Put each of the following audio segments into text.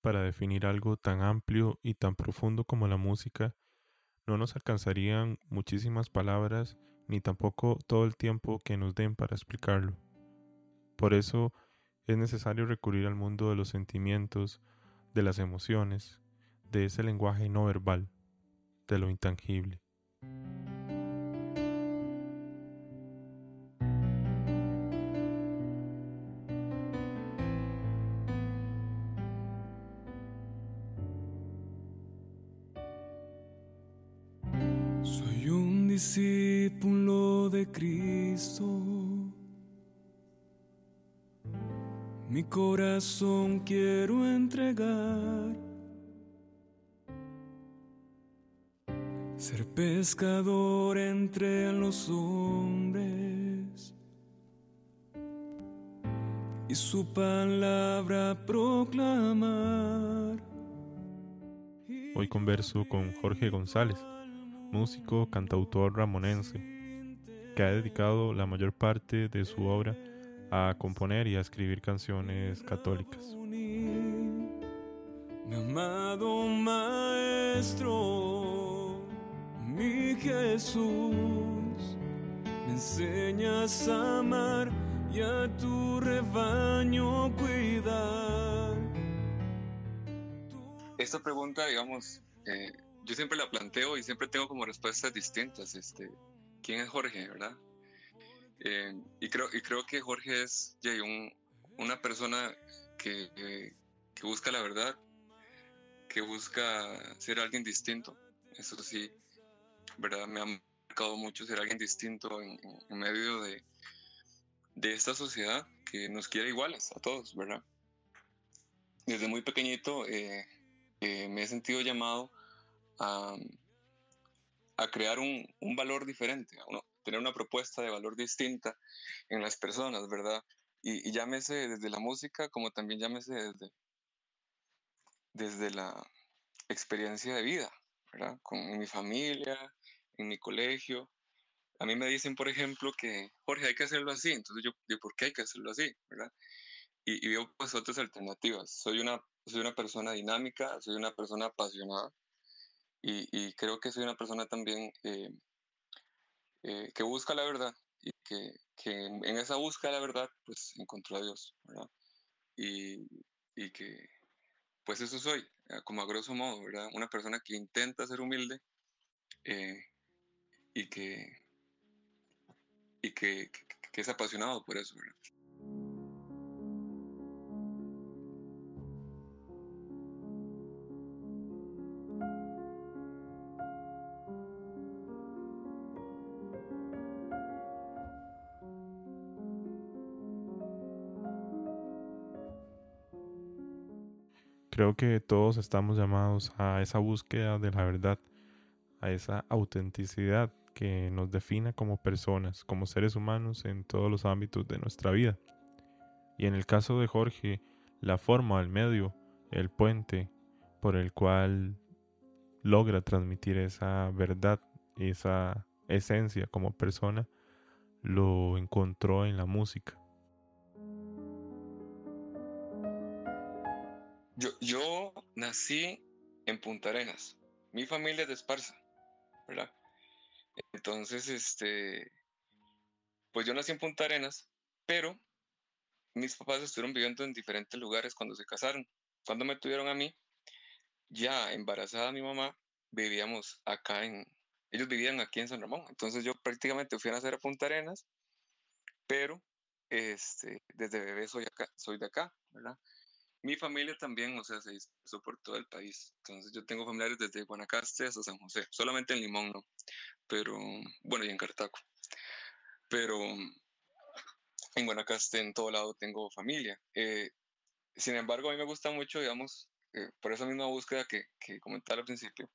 para definir algo tan amplio y tan profundo como la música, no nos alcanzarían muchísimas palabras ni tampoco todo el tiempo que nos den para explicarlo. Por eso es necesario recurrir al mundo de los sentimientos, de las emociones, de ese lenguaje no verbal, de lo intangible. Corazón quiero entregar. Ser pescador entre los hombres y su palabra proclamar. Hoy converso con Jorge González músico, cantautor ramonense, que ha dedicado la mayor parte de su obra a componer y a escribir canciones católicas. Mi amado maestro, mi Jesús, me enseñas a amar y a tu rebaño cuidar. Esta pregunta, digamos, eh, yo siempre la planteo y siempre tengo como respuestas distintas. Este, ¿Quién es Jorge, verdad? Eh, y, creo, y creo que Jorge es un, una persona que, que, busca la verdad, que busca ser alguien distinto. Eso sí, ¿verdad? Me ha marcado mucho ser alguien distinto en, medio de, de esta sociedad que nos quiere iguales a todos, ¿verdad? Desde muy pequeñito eh, eh, me he sentido llamado a, crear un, valor diferente, a tener una propuesta de valor distinta en las personas, ¿verdad? Y, llámese desde la música como también llámese desde, desde la experiencia de vida, ¿verdad? Con mi familia, en mi colegio. A mí me dicen, por ejemplo, que Jorge, hay que hacerlo así. Entonces yo digo, ¿por qué hay que hacerlo así? ¿verdad? Y, y veo pues otras alternativas. Soy una, soy una persona dinámica, soy una persona apasionada y, creo que soy una persona también eh, eh, que busca la verdad y que, que, en esa búsqueda de la verdad pues encontró a Dios, ¿verdad? Y, y que pues eso soy, eh, como a grosso modo, ¿verdad? Una persona que intenta ser humilde y, que, y que, que, es apasionado por eso, ¿verdad? Creo que todos estamos llamados a esa búsqueda de la verdad, a esa autenticidad que nos defina como personas, como seres humanos en todos los ámbitos de nuestra vida. Y en el caso de Jorge, la forma, el medio, el puente por el cual logra transmitir esa verdad, esa esencia como persona, lo encontró en la música. Yo, nací en Punta Arenas. Mi familia es de Esparza, ¿verdad? Entonces, este, pues yo nací en Punta Arenas, pero mis papás estuvieron viviendo en diferentes lugares cuando se casaron. Cuando me tuvieron a mí, ya embarazada mi mamá, vivíamos acá en, ellos vivían aquí en San Ramón. Entonces yo prácticamente fui a nacer a Punta Arenas, pero este, desde bebé soy, acá, soy de acá, ¿verdad? Mi familia también, o sea, se dispersó por todo el país. Entonces yo tengo familiares desde Guanacaste hasta San José, solamente en Limón no, pero bueno, y en Cartaco. Pero en Guanacaste, en todo lado, tengo familia. Eh, sin embargo, a mí me gusta mucho, digamos, eh, por esa misma búsqueda que, que comentaba al principio,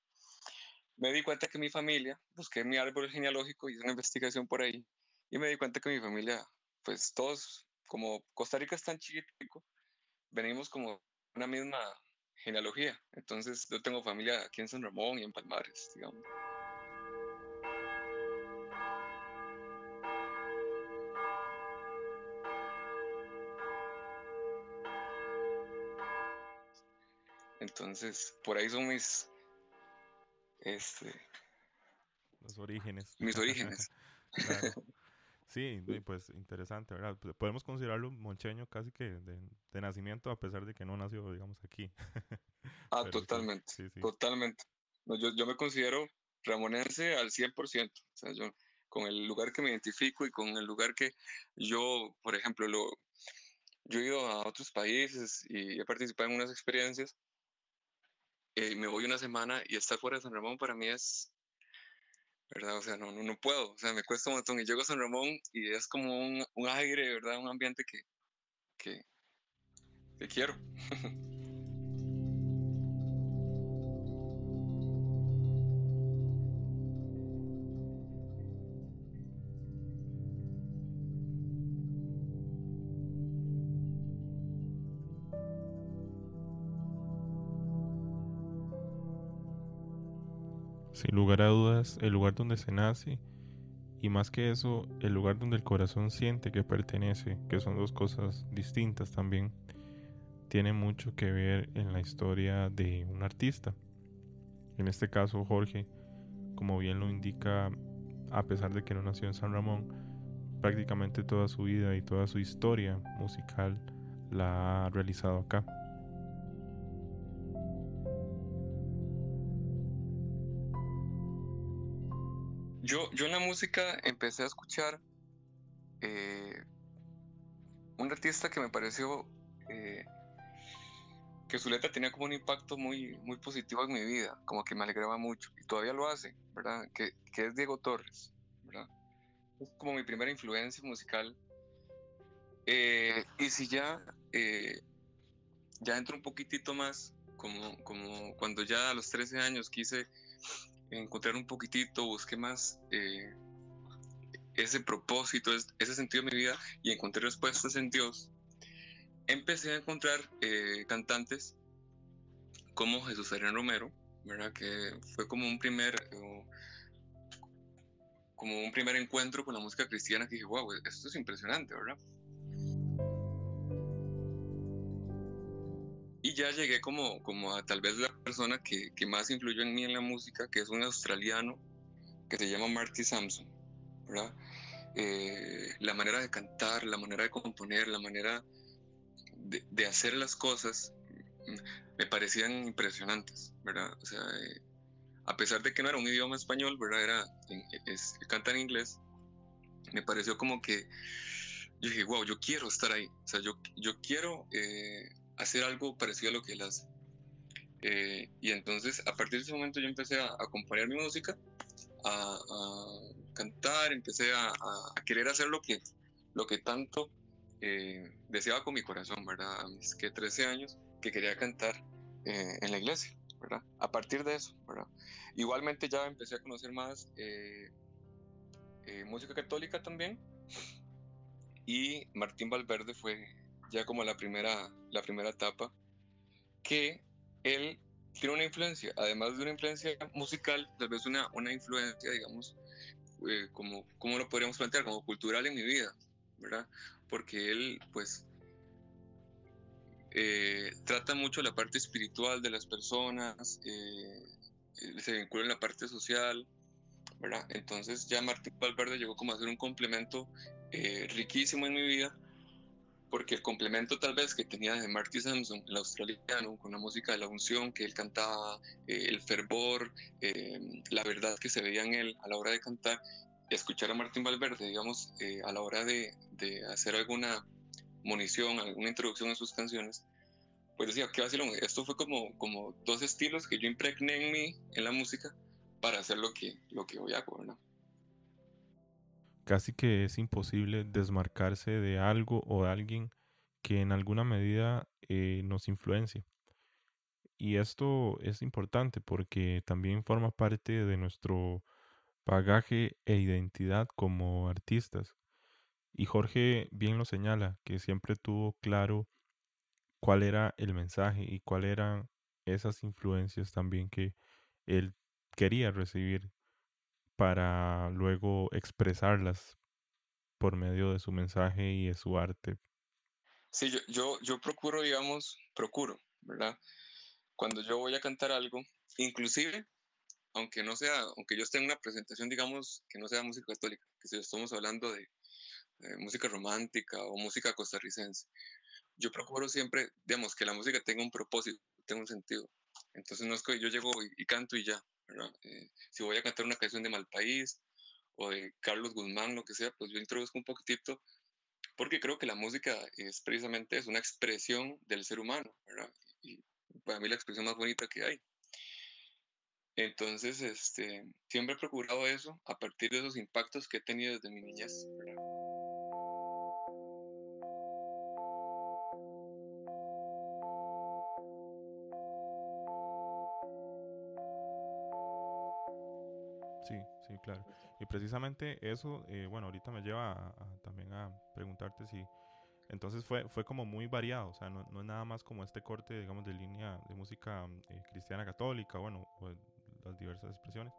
me di cuenta que mi familia, busqué mi árbol genealógico, hice una investigación por ahí, y me di cuenta que mi familia, pues todos, como Costa Rica es tan chiquitico, venimos como una misma genealogía. Entonces yo tengo familia aquí en San Ramón y en Palmares, digamos. Entonces, por ahí son mis, este, los orígenes. Mis orígenes. Sí, pues interesante, ¿verdad? Podemos considerarlo moncheño casi que de, nacimiento, a pesar de que no nació, digamos, aquí. ah, totalmente, totalmente. yo, yo me considero ramonense al 100%, o sea, yo con el lugar que me identifico y con el lugar que yo, por ejemplo, lo, yo he ido a otros países y he participado en unas experiencias, eh, me voy una semana y estar fuera de San Ramón para mí es ¿verdad? O sea, no, no, no puedo, o sea, me cuesta un montón. Y llego a San Ramón y es como un, un aire, ¿verdad? Un ambiente que, que, que quiero. Sin lugar a dudas, el lugar donde se nace y más que eso, el lugar donde el corazón siente que pertenece, que son dos cosas distintas también, tiene mucho que ver en la historia de un artista. En este caso, Jorge, como bien lo indica, a pesar de que no nació en San Ramón, prácticamente toda su vida y toda su historia musical la ha realizado acá. Música empecé a escuchar eh, un artista que me pareció eh, que su letra tenía como un impacto muy, muy positivo en mi vida, como que me alegraba mucho, y todavía lo hace, ¿verdad? Que, que es Diego Torres, ¿verdad? Es como mi primera influencia musical. Eh, y si ya, ya entro un poquitito más, como, como cuando ya a los 13 años quise encontrar un poquitito, busqué más ese propósito, ese sentido de mi vida y encontré respuestas en Dios, empecé a encontrar eh, cantantes como Jesús Adrián Romero, ¿verdad? Que fue como un primer... como un primer encuentro con la música cristiana que dije, wow, esto es impresionante, ¿verdad? Y ya llegué como, como a tal vez la persona que, que, más influyó en mí en la música, que es un australiano que se llama Marty Sampson, ¿verdad? Eh, la manera de cantar, la manera de componer, la manera de, de hacer las cosas mm, me parecían impresionantes, ¿verdad? O sea, eh, a pesar de que no era un idioma español, ¿verdad? Era, es, canta en inglés, me pareció como que yo dije, wow, yo quiero estar ahí, o sea, yo, yo quiero... Eh, hacer algo parecido a lo que él hace. Eh, y entonces a partir de ese momento yo empecé a, acompañar mi música, a, cantar, empecé a, querer hacer lo que, lo que tanto eh, deseaba con mi corazón, ¿verdad? A mis que 13 años que quería cantar eh, en la iglesia, ¿verdad? A partir de eso, ¿verdad? Igualmente ya empecé a conocer más música católica también y Martín Valverde fue ya como la primera, la primera etapa, que él tiene una influencia, además de una influencia musical, tal vez una, una influencia, digamos, eh, como, ¿cómo lo podríamos plantear? Como cultural en mi vida, ¿verdad? Porque él, pues, eh, trata mucho la parte espiritual de las personas, eh, se vincula en la parte social, ¿verdad? Entonces ya Martín Valverde llegó como a ser un complemento riquísimo en mi vida porque el complemento tal vez que tenía de Marty Sampson, el australiano, con la música de la unción que él cantaba, eh, el fervor, eh, la verdad que se veía en él a la hora de cantar, escuchar a Martín Valverde, digamos, eh, a la hora de, de, hacer alguna munición, alguna introducción a sus canciones, pues decía, qué vacilón, esto fue como, como dos estilos que yo impregné en mí, en la música, para hacer lo que, lo que hoy hago, ¿verdad? Casi que es imposible desmarcarse de algo o de alguien que en alguna medida eh, nos influencie. Y esto es importante porque también forma parte de nuestro bagaje e identidad como artistas. Y Jorge bien lo señala, que siempre tuvo claro cuál era el mensaje y cuáles eran esas influencias también que él quería recibir para luego expresarlas por medio de su mensaje y de su arte. Sí, yo, yo, yo procuro, digamos, procuro, ¿verdad? cuando yo voy a cantar algo, inclusive, aunque no sea, aunque yo esté en una presentación, digamos, que no sea música católica, que si estamos hablando de música romántica o música costarricense, yo procuro siempre, digamos, que la música tenga un propósito, tenga un sentido. Entonces no es que yo llego y, canto y ya, eh, si voy a cantar una canción de Malpaís o de Carlos Guzmán, lo que sea, pues yo introduzco un poquitito, porque creo que la música es precisamente es una expresión del ser humano, ¿verdad? Y para mí la expresión más bonita que hay. Entonces, este, siempre he procurado eso a partir de esos impactos que he tenido desde mi niñez. ¿verdad? Sí, sí, claro. Y precisamente eso, eh, bueno, ahorita me lleva también a preguntarte si entonces fue, fue como muy variado, o sea, no, no, es nada más como este corte, digamos, de línea de música eh, cristiana católica, bueno, las diversas expresiones,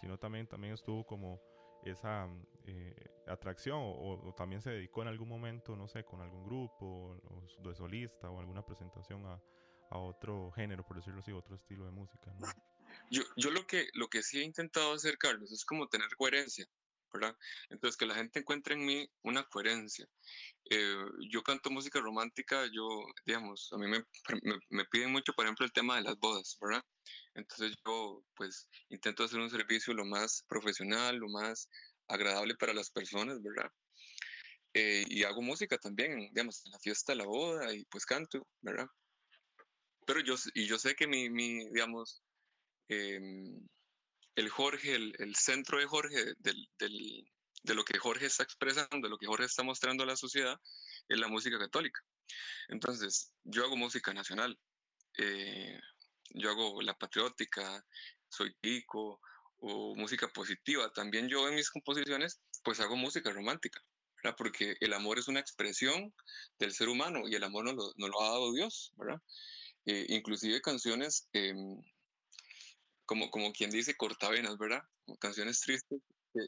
sino también, también estuvo como esa eh, atracción o, también se dedicó en algún momento, no sé, con algún grupo o, de solista o alguna presentación a, a, otro género, por decirlo así, otro estilo de música. ¿no? Yo, yo lo, que, lo que sí he intentado hacer, Carlos, es como tener coherencia, ¿verdad? Entonces, que la gente encuentre en mí una coherencia. Eh, yo canto música romántica, yo, digamos, a mí me, me, piden mucho, por ejemplo, el tema de las bodas, ¿verdad? Entonces yo, pues, intento hacer un servicio lo más profesional, lo más agradable para las personas, ¿verdad? Eh, y hago música también, digamos, en la fiesta la boda y pues canto, ¿verdad? Pero yo, y yo sé que mi, mi digamos, Em, el Jorge, el, centro de Jorge, de lo que Jorge está expresando, de lo que Jorge está mostrando a la sociedad, es la música católica. Entonces, yo hago música nacional, eh, yo hago la patriótica, soy pico, o música positiva. También yo en mis composiciones, pues hago música romántica, ¿verdad? Porque el amor es una expresión del ser humano y el amor nos lo, lo ha dado Dios, ¿verdad? Eh, inclusive canciones em, como, como quien dice, cortavenas, ¿verdad? Como canciones tristes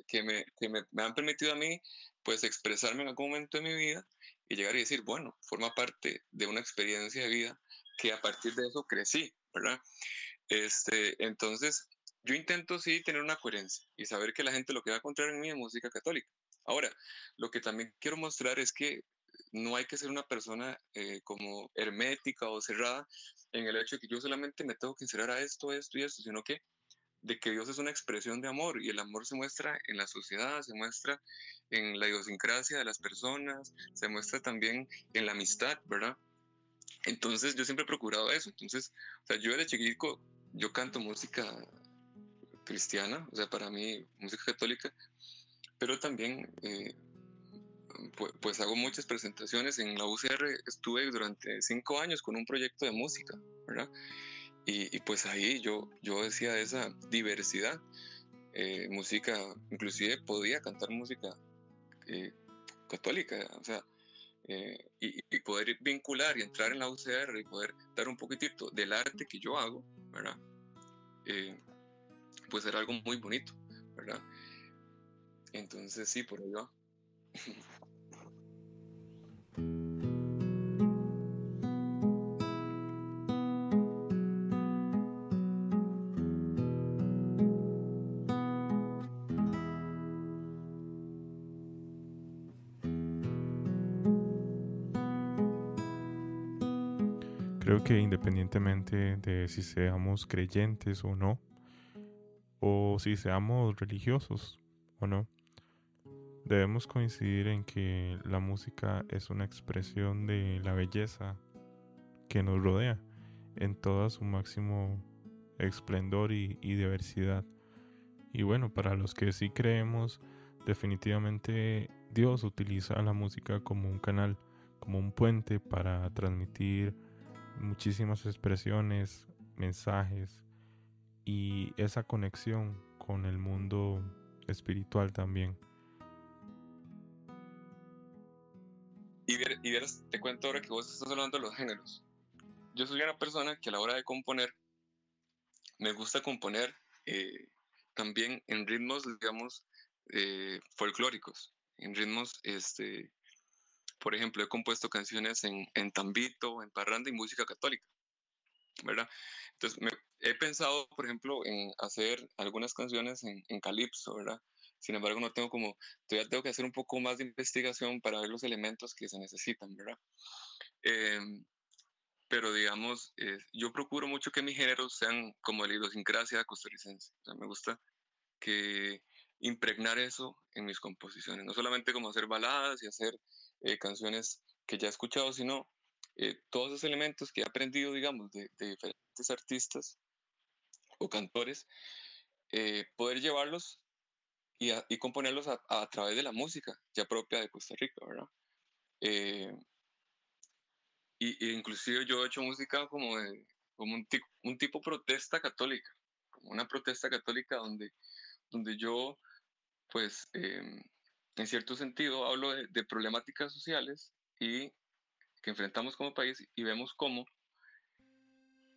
que, me, que me, me, han permitido a mí, pues, expresarme en algún momento de mi vida y llegar y decir, bueno, forma parte de una experiencia de vida que a partir de eso crecí, ¿verdad? Este, entonces, yo intento sí tener una coherencia y saber que la gente lo que va a encontrar en mí es música católica. Ahora, lo que también quiero mostrar es que no hay que ser una persona eh, como hermética o cerrada en el hecho de que yo solamente me tengo que encerrar a esto, esto y esto, sino que de que Dios es una expresión de amor y el amor se muestra en la sociedad, se muestra en la idiosincrasia de las personas, se muestra también en la amistad, ¿verdad? Entonces yo siempre he procurado eso. Entonces, o sea, yo desde chiquito, yo canto música cristiana, o sea, para mí música católica, pero también eh, pues, hago muchas presentaciones. En la UCR estuve durante cinco años con un proyecto de música, ¿verdad? Y, pues ahí yo, yo decía esa diversidad. Eh, música, inclusive podía cantar música eh, católica, o sea, eh, y, poder vincular y entrar en la UCR y poder dar un poquitito del arte que yo hago, ¿verdad? pues era algo muy bonito, ¿verdad? Entonces sí, por ahí va. independientemente de si seamos creyentes o no, o si seamos religiosos o no, Debemos coincidir en que la música es una expresión de la belleza que nos rodea en todo su máximo esplendor y, diversidad. Y bueno, para los que sí creemos, definitivamente Dios utiliza la música como un canal, como un puente para transmitir muchísimas expresiones, mensajes y esa conexión con el mundo espiritual también. Y, verás, te cuento ahora que vos estás hablando de los géneros. Yo soy una persona que a la hora de componer, me gusta componer eh, también en ritmos, digamos, eh, folclóricos, en ritmos, este, por ejemplo, he compuesto canciones en, en tambito, en parranda y música católica, ¿verdad? Entonces, me, he pensado, por ejemplo, en hacer algunas canciones en, en calipso, ¿verdad? Sin embargo, no tengo como, todavía tengo que hacer un poco más de investigación para ver los elementos que se necesitan, ¿verdad? Em, pero digamos, eh, yo procuro mucho que mis géneros sean como la idiosincrasia costarricense. O sea, me gusta que impregnar eso en mis composiciones, no solamente como hacer baladas y hacer eh, canciones que ya he escuchado, sino eh, todos esos elementos que he aprendido, digamos, de, diferentes artistas o cantores, eh, poder llevarlos y, y componerlos a, a, través de la música ya propia de Costa Rica, ¿verdad? y, y, inclusive yo he hecho música como, de, como un, un tipo protesta católica, como una protesta católica donde, donde yo pues em, en cierto sentido hablo de, problemáticas sociales y que enfrentamos como país y vemos cómo,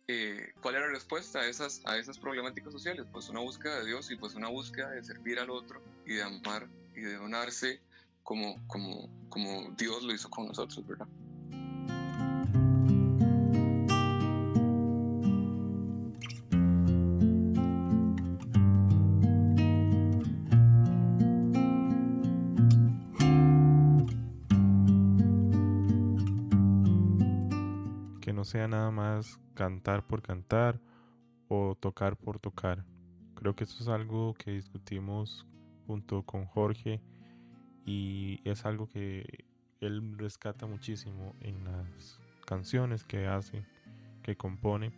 eh, cuál era la respuesta a esas, a esas problemáticas sociales, pues una búsqueda de Dios y pues una búsqueda de servir al otro y de amar y de donarse como, como, como Dios lo hizo con nosotros, ¿verdad? Sea nada más cantar por cantar o tocar por tocar. Creo que eso es algo que discutimos junto con Jorge y es algo que él rescata muchísimo en las canciones que hace, que compone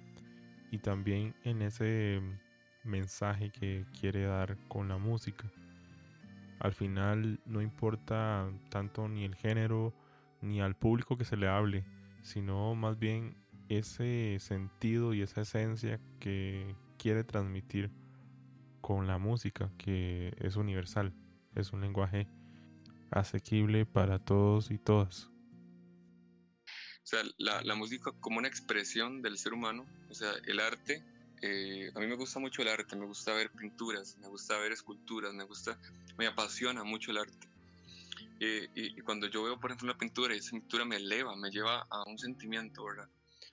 y también en ese mensaje que quiere dar con la música. Al final no importa tanto ni el género ni al público que se le hable, sino más bien ese sentido y esa esencia que quiere transmitir con la música, que es universal, es un lenguaje asequible para todos y todas. O sea, la, la música como una expresión del ser humano, o sea, el arte, eh, a mí me gusta mucho el arte, me gusta ver pinturas, me gusta ver esculturas, me gusta, me apasiona mucho el arte. Eh, y, y, cuando yo veo, por ejemplo, una pintura y esa pintura me eleva, me lleva a un sentimiento, ¿verdad?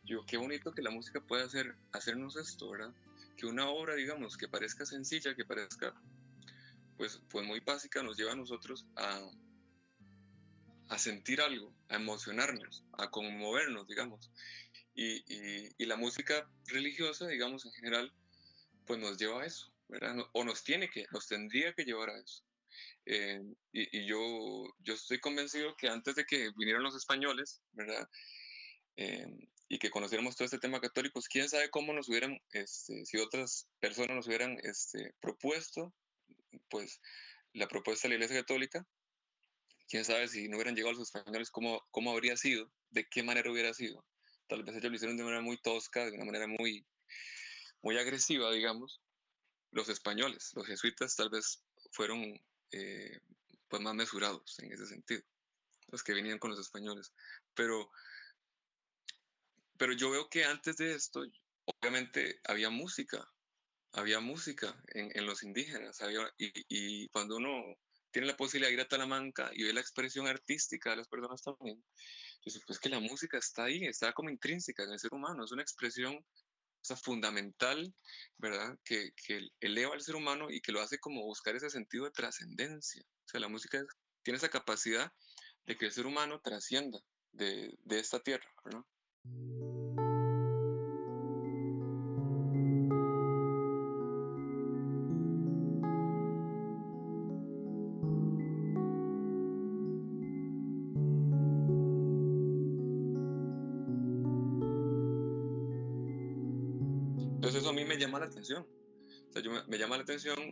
Yo, qué bonito que la música puede hacer, hacernos esto, ¿verdad? Que una obra, digamos, que parezca sencilla, que parezca, pues, pues muy básica, nos lleva a nosotros a, a sentir algo, a emocionarnos, a conmovernos, digamos. Y, y, y, la música religiosa, digamos, en general, pues nos lleva a eso, ¿verdad? O nos tiene que, nos tendría que llevar a eso. Eh, y, y, yo, yo estoy convencido que antes de que vinieran los españoles, ¿verdad? Eh, y que conociéramos todo este tema católico, pues, quién sabe cómo nos hubieran, este, si otras personas nos hubieran este, propuesto, pues la propuesta de la Iglesia Católica, quién sabe si no hubieran llegado los españoles, cómo, cómo habría sido, de qué manera hubiera sido. Tal vez ellos lo hicieron de manera muy tosca, de una manera muy, muy agresiva, digamos. Los españoles, los jesuitas, tal vez fueron eh, pues más mesurados en ese sentido, los que venían con los españoles. Pero pero yo veo que antes de esto, obviamente había música, había música en, en los indígenas, había, y, y, cuando uno tiene la posibilidad de ir a Talamanca y ve la expresión artística de las personas también, entonces pues que la música está ahí, está como intrínseca en el ser humano, es una expresión o sea, fundamental, ¿verdad? Que, que eleva al ser humano y que lo hace como buscar ese sentido de trascendencia. O sea, la música tiene esa capacidad de que el ser humano trascienda de, de esta tierra, ¿verdad?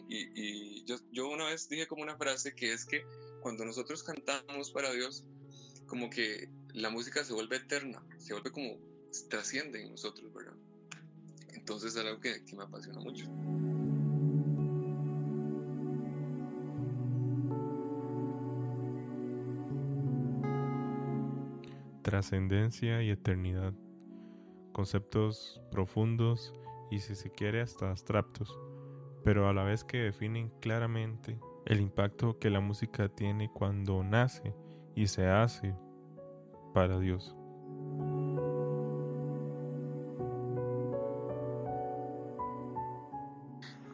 Y yo, yo, una vez dije como una frase que es que cuando nosotros cantamos para Dios, como que la música se vuelve eterna, se vuelve como trasciende en nosotros, ¿verdad? Entonces es algo que, que me apasiona mucho. Trascendencia y eternidad. Conceptos profundos y si se quiere hasta abstractos, pero a la vez que definen claramente el impacto que la música tiene cuando nace y se hace para Dios.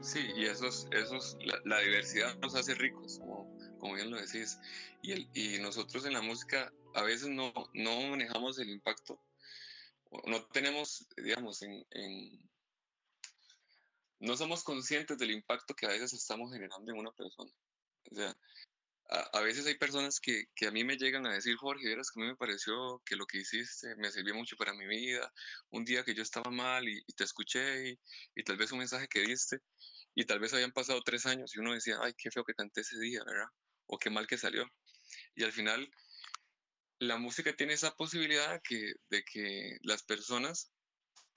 Sí, y esos, esos, la, diversidad nos hace ricos, como, como bien lo decís. Y, el, y nosotros en la música a veces no, no manejamos el impacto, no tenemos, digamos, en no somos conscientes del impacto que a veces estamos generando en una persona. O sea, a, veces hay personas que, que, a mí me llegan a decir, Jorge, verás que a mí me pareció que lo que hiciste me sirvió mucho para mi vida. Un día que yo estaba mal y, te escuché y, y, tal vez un mensaje que diste y tal vez habían pasado tres años y uno decía, ay, qué feo que canté ese día, ¿verdad? O qué mal que salió. Y al final, la música tiene esa posibilidad que, de que las personas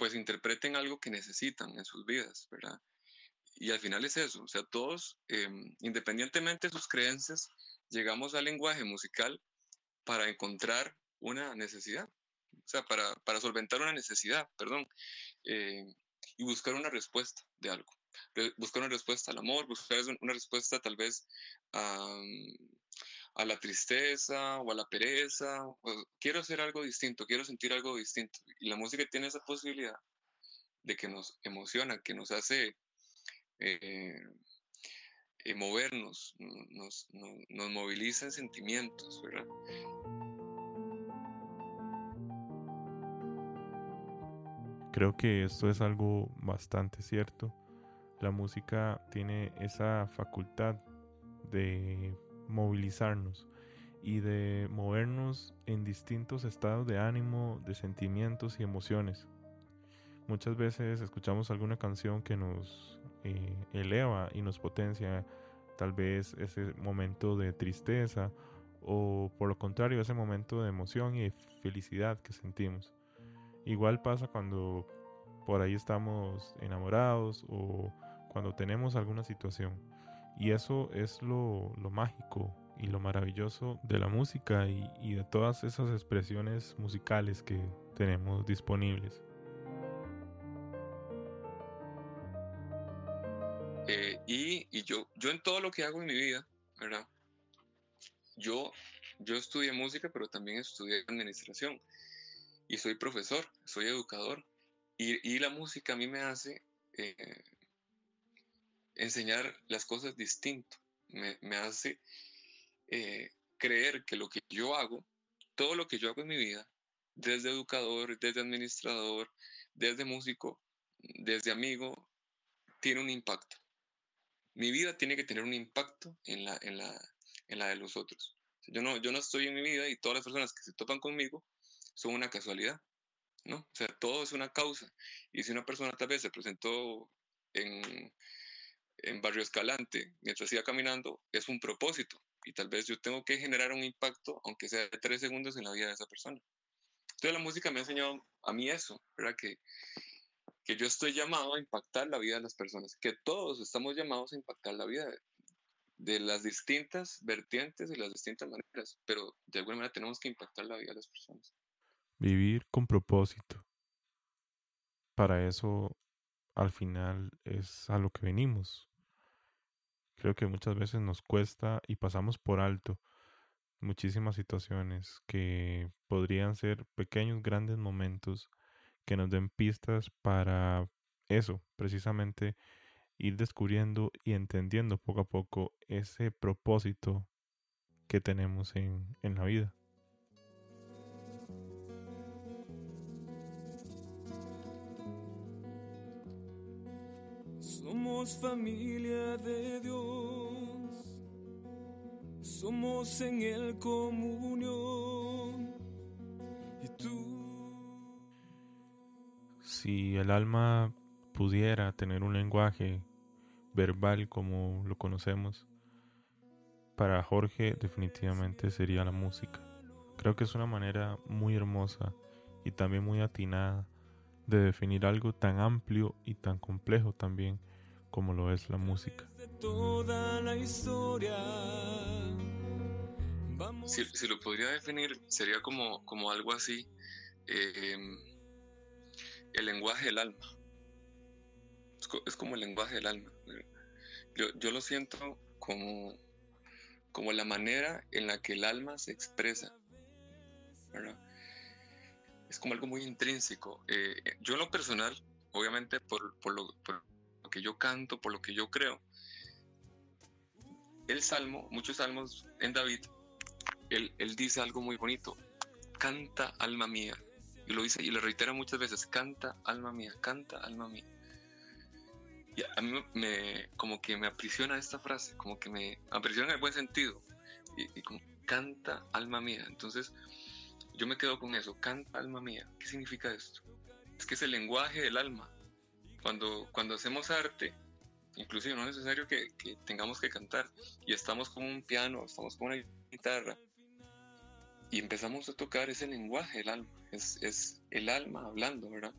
pues interpreten algo que necesitan en sus vidas, ¿verdad? Y al final es eso, o sea, todos, em, independientemente de sus creencias, llegamos al lenguaje musical para encontrar una necesidad, o sea, para, para solventar una necesidad, perdón, eh, y buscar una respuesta de algo. Buscar una respuesta al amor, buscar una respuesta tal vez a, a la tristeza o a la pereza. quiero hacer algo distinto, quiero sentir algo distinto. Y la música tiene esa posibilidad de que nos emociona, que nos hace eh, eh, movernos, nos, nos, moviliza en sentimientos, ¿verdad? Creo que esto es algo bastante cierto. La música tiene esa facultad de movilizarnos y de movernos en distintos estados de ánimo, de sentimientos y emociones. Muchas veces escuchamos alguna canción que nos eh, eleva y nos potencia tal vez ese momento de tristeza o por lo contrario ese momento de emoción y felicidad que sentimos. Igual pasa cuando por ahí estamos enamorados o cuando tenemos alguna situación. Y eso es lo, mágico y lo maravilloso de la música y, y de todas esas expresiones musicales que tenemos disponibles. Eh, y, y yo, yo en todo lo que hago en mi vida, ¿verdad? Yo, yo estudié música, pero también estudié administración. Y soy profesor, soy educador. Y, y la música a mí me hace eh, enseñar las cosas distinto. Me, me hace eh, creer que lo que yo hago, todo lo que yo hago en mi vida, desde educador, desde administrador, desde músico, desde amigo, tiene un impacto. Mi vida tiene que tener un impacto en la, en la, en la de los otros. Yo no, yo no estoy en mi vida y todas las personas que se topan conmigo son una casualidad, ¿no? O sea, todo es una causa. Y si una persona tal vez se presentó en, en Barrio Escalante mientras iba caminando, es un propósito. Y tal vez yo tengo que generar un impacto, aunque sea de tres segundos, en la vida de esa persona. Entonces la música me ha enseñado a mí eso, ¿verdad? Que, que yo estoy llamado a impactar la vida de las personas, que todos estamos llamados a impactar la vida de, de las distintas vertientes y las distintas maneras, pero de alguna manera tenemos que impactar la vida de las personas. Vivir con propósito. Para eso, al final, es a lo que venimos. Creo que muchas veces nos cuesta y pasamos por alto muchísimas situaciones que podrían ser pequeños, grandes momentos que nos den pistas para eso, precisamente ir descubriendo y entendiendo poco a poco ese propósito que tenemos en, en la vida. Somos familia de Dios, somos en el comunión. Y tú. Si el alma pudiera tener un lenguaje verbal como lo conocemos, para Jorge definitivamente sería la música. Creo que es una manera muy hermosa y también muy atinada de definir algo tan amplio y tan complejo también como lo es la música. Si, lo podría definir, sería como, como algo así, em, el lenguaje del alma. Es, como el lenguaje del alma. Yo, yo, lo siento como, como la manera en la que el alma se expresa. Es como algo muy intrínseco. Eh, yo en lo personal, obviamente por, por, lo, por que yo canto, por lo que yo creo. El salmo, muchos salmos en David, él, él dice algo muy bonito, canta alma mía, y lo dice y lo reitera muchas veces, canta alma mía, canta alma mía. Y a mí me, como que me aprisiona esta frase, como que me aprisiona en el buen sentido, y, y como canta alma mía. Entonces, yo me quedo con eso, canta alma mía. ¿Qué significa esto? Es que es el lenguaje del alma. Cuando, cuando hacemos arte, inclusive no es necesario que, que tengamos que cantar, y estamos con un piano, estamos con una guitarra, y empezamos a tocar ese lenguaje del alma, es, es el alma hablando, ¿verdad?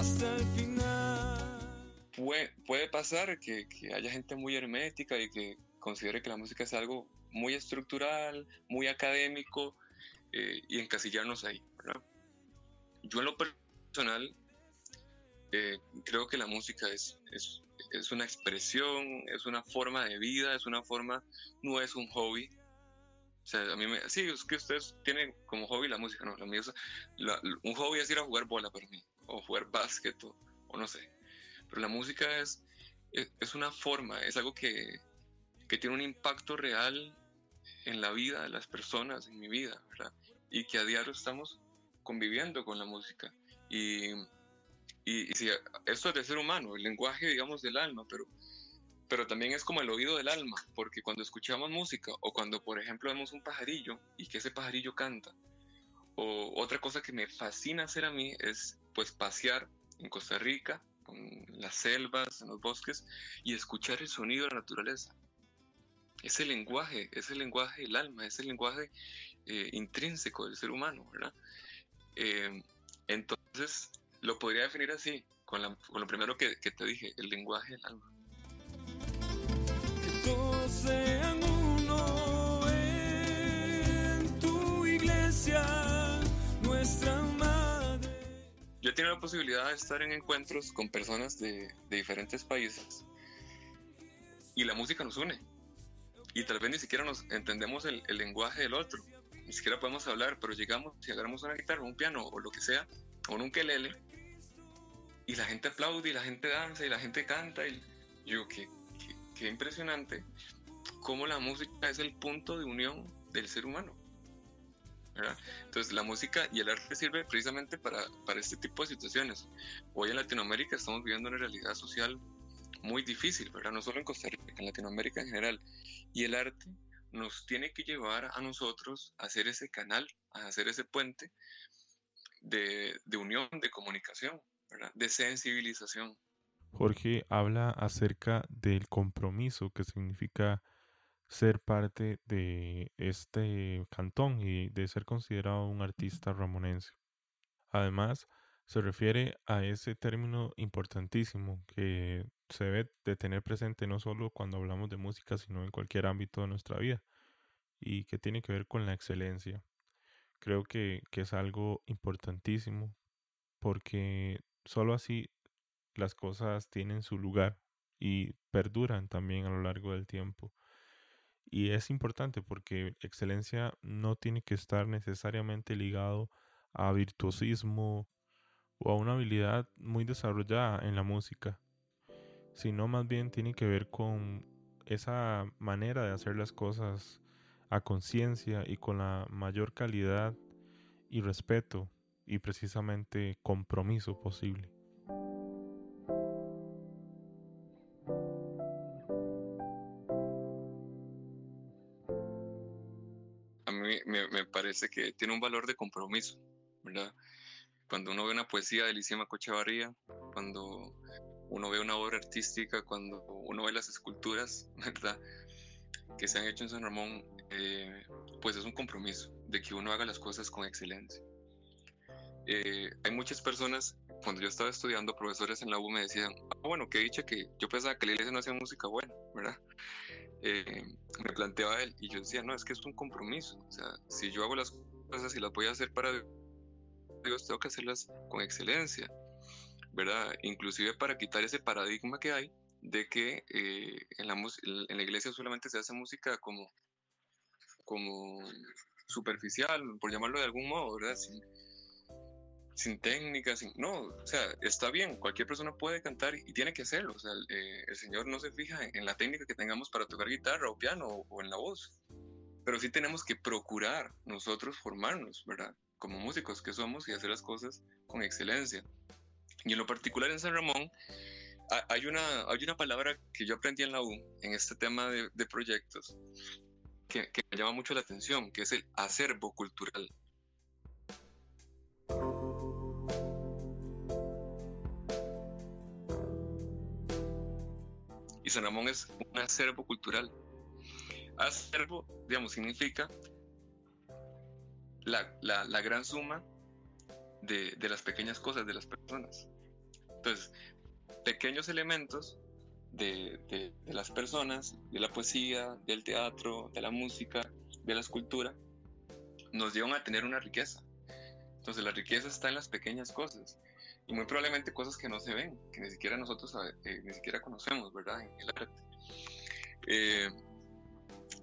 hasta el final. Puede, puede pasar que, que haya gente muy hermética y que considere que la música es algo muy estructural, muy académico eh, y encasillarnos ahí. Yo en lo personal eh, creo que la música es, es, es, una expresión, es una forma de vida, es una forma, no es un hobby. O sea, a mí sí, es que ustedes tienen como hobby la música, no, la mía es, la, un hobby es ir a jugar bola para mí, o jugar básquet, o, o no sé. Pero la música es, es, es una forma, es algo que, que tiene un impacto real en la vida de las personas, en mi vida, ¿verdad? Y que a diario estamos conviviendo con la música. Y, y, y sí, esto es de ser humano, el lenguaje, digamos, del alma, pero, pero también es como el oído del alma, porque cuando escuchamos música o cuando, por ejemplo, vemos un pajarillo y que ese pajarillo canta, o otra cosa que me fascina hacer a mí es, pues, pasear en Costa Rica, en las selvas, en los bosques, y escuchar el sonido de la naturaleza es el lenguaje, es el lenguaje del alma, es el lenguaje eh, intrínseco del ser humano, ¿verdad? Eh, entonces, lo podría definir así, con, la, con lo primero que, que, te dije, el lenguaje del alma. Que todos sean uno en tu iglesia, nuestra madre. Yo he tenido la posibilidad de estar en encuentros con personas de, de diferentes países y la música nos une y tal vez ni siquiera nos entendemos el, el, lenguaje del otro, ni siquiera podemos hablar, pero llegamos y agarramos una guitarra, un piano o lo que sea, o un ukelele, y la gente aplaude y la gente danza y la gente canta, y yo, qué, qué, qué impresionante cómo la música es el punto de unión del ser humano. ¿verdad? Entonces la música y el arte sirve precisamente para, para este tipo de situaciones. Hoy en Latinoamérica estamos viviendo una realidad social muy difícil, ¿verdad? No solo en Costa Rica, en Latinoamérica en general. Y el arte nos tiene que llevar a nosotros a hacer ese canal, a hacer ese puente de, unión, de comunicación, de sensibilización. Jorge habla acerca del compromiso que significa ser parte de este cantón y de ser considerado un artista ramonense. Además, se refiere a ese término importantísimo que se debe de tener presente no solo cuando hablamos de música, sino en cualquier ámbito de nuestra vida y que tiene que ver con la excelencia. Creo que, que es algo importantísimo porque solo así las cosas tienen su lugar y perduran también a lo largo del tiempo. Y es importante porque excelencia no tiene que estar necesariamente ligado a virtuosismo o a una habilidad muy desarrollada en la música, sino más bien tiene que ver con esa manera de hacer las cosas a conciencia y con la mayor calidad y respeto y precisamente compromiso posible. A mí me, parece que tiene un valor de compromiso, ¿verdad? Cuando uno ve una poesía de Elisima Cochavarría, cuando uno ve una obra artística, cuando uno ve las esculturas, ¿verdad? Que se han hecho en San Ramón, eh, pues es un compromiso de que uno haga las cosas con excelencia. Eh, hay muchas personas, cuando yo estaba estudiando, profesores en la U me decían, ah, bueno, que dicha que yo pensaba que la iglesia no hacía música buena, ¿verdad? Eh, me planteaba él y yo decía, no, es que es un compromiso, o sea, si yo hago las cosas y las voy a hacer para Dios, tengo que hacerlas con excelencia. ¿Verdad? Inclusive para quitar ese paradigma que hay de que eh, en, la, en la iglesia solamente se hace música como, como superficial, por llamarlo de algún modo, ¿verdad? Sin, sin técnica, sin... No, o sea, está bien, cualquier persona puede cantar y tiene que hacerlo. O sea, el, eh, Señor no se fija en, en, la técnica que tengamos para tocar guitarra o piano o, o, en la voz. Pero sí tenemos que procurar nosotros formarnos, ¿verdad? Como músicos que somos y hacer las cosas con excelencia. Y en lo particular en San Ramón, hay una, hay una palabra que yo aprendí en la U, en este tema de, de proyectos, que, que me llama mucho la atención, que es el acervo cultural. Y San Ramón es un acervo cultural. Acervo, digamos, significa la, la, la gran suma de, de, las pequeñas cosas de las personas. Entonces, pequeños elementos de, de, las personas, de la poesía, del teatro, de la música, de la escultura, nos llevan a tener una riqueza. Entonces, la riqueza está en las pequeñas cosas y muy probablemente cosas que no se ven, que ni siquiera nosotros eh, ni siquiera conocemos, ¿verdad? En el arte. Eh,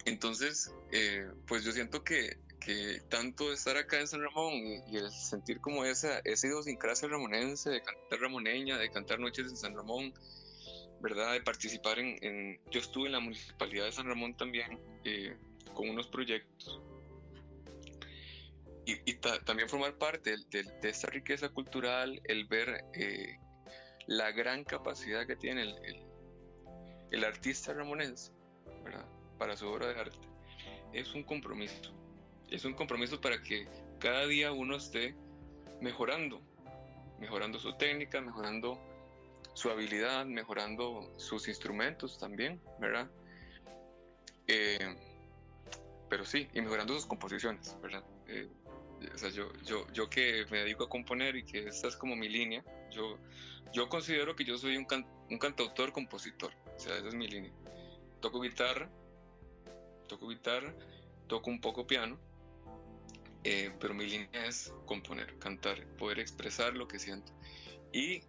entonces, eh, pues yo siento que, que, tanto estar acá en San Ramón y, y, el sentir como esa, esa idiosincrasia ramonense, de cantar ramoneña, de cantar noches en San Ramón, ¿verdad? De participar en, en yo estuve en la municipalidad de San Ramón también eh, con unos proyectos y, y ta, también formar parte de, de, de, esta riqueza cultural, el ver eh, la gran capacidad que tiene el, el, el artista ramonense ¿verdad? para su obra de arte, es un compromiso. Es un compromiso para que cada día uno esté mejorando, mejorando su técnica, mejorando su habilidad, mejorando sus instrumentos también, ¿verdad? Eh, pero sí, y mejorando sus composiciones, ¿verdad? Eh, o sea, yo, yo, yo que me dedico a componer y que esta es como mi línea, yo, yo considero que yo soy un, can, un cantautor-compositor, o sea, esa es mi línea. Toco guitarra, toco guitarra, toco un poco piano, eh, pero mi línea es componer, cantar, poder expresar lo que siento. Y,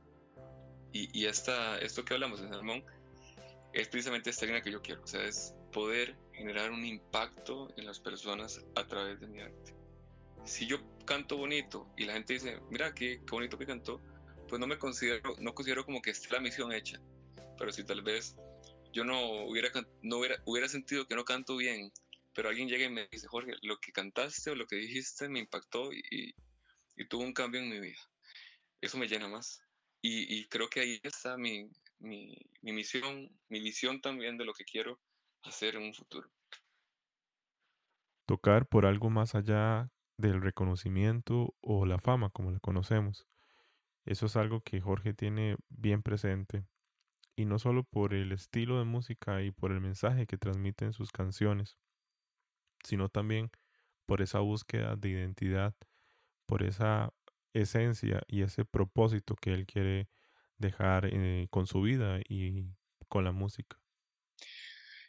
y, y esto que hablamos en Salmón es precisamente esta línea que yo quiero, o sea, es poder generar un impacto en las personas a través de mi arte si yo canto bonito y la gente dice, mira qué, qué bonito que cantó, pues no me considero, no considero como que esté la misión hecha. Pero si tal vez yo no hubiera, no hubiera, hubiera sentido que no canto bien, pero alguien llega y me dice, Jorge, lo que cantaste o lo que dijiste me impactó y, y tuvo un cambio en mi vida. Eso me llena más. Y, y creo que ahí está mi, mi, mi misión, mi visión también de lo que quiero hacer en un futuro. Tocar por algo más allá del reconocimiento o la fama como la conocemos. Eso es algo que Jorge tiene bien presente, y no solo por el estilo de música y por el mensaje que transmiten sus canciones, sino también por esa búsqueda de identidad, por esa esencia y ese propósito que él quiere dejar eh, con su vida y con la música.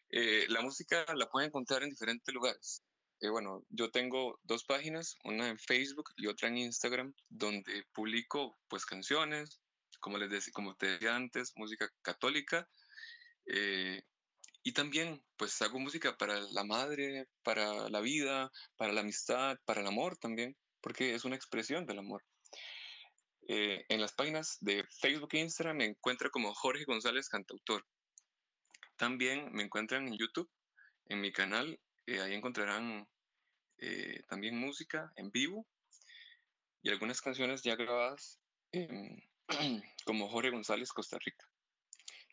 Eh, la música la pueden encontrar en diferentes lugares eh, bueno, yo tengo dos páginas, una en Facebook y otra en Instagram, donde publico pues canciones, como les decía, como te decía antes, música católica, y también pues hago música para la madre, para la vida, para la amistad, para el amor también, porque es una expresión del amor. Eh, en las páginas de Facebook e Instagram me encuentro como Jorge González Cantautor. También me encuentran en YouTube, en mi canal eh, ahí encontrarán eh, también música en vivo y algunas canciones ya grabadas como Jorge González Costa Rica.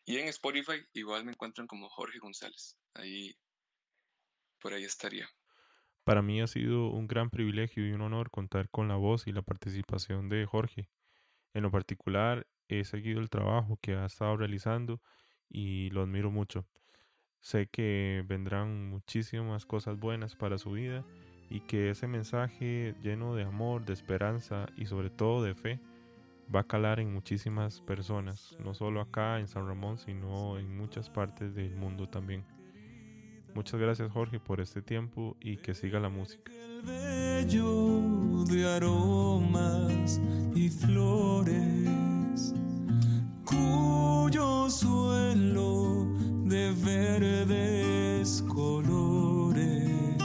Y en Spotify igual me encuentran como Jorge González. Ahí, por ahí estaría. Para mí ha sido un gran privilegio y un honor contar con la voz y la participación de Jorge. En lo particular, he seguido el trabajo que ha estado realizando y lo admiro mucho. Sé que vendrán muchísimas cosas buenas para su vida y que ese mensaje lleno de amor, de esperanza y sobre todo de fe va a calar en muchísimas personas, no solo acá en San Ramón, sino en muchas partes del mundo también. Muchas gracias Jorge por este tiempo y que siga la música. El bello de aromas y flores cuyo suelo de verdes colores,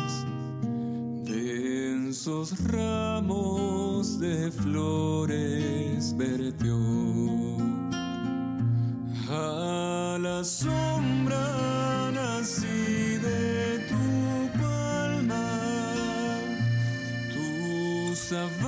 densos ramos de flores vertió. A la sombra nací de tu palma, tu sabor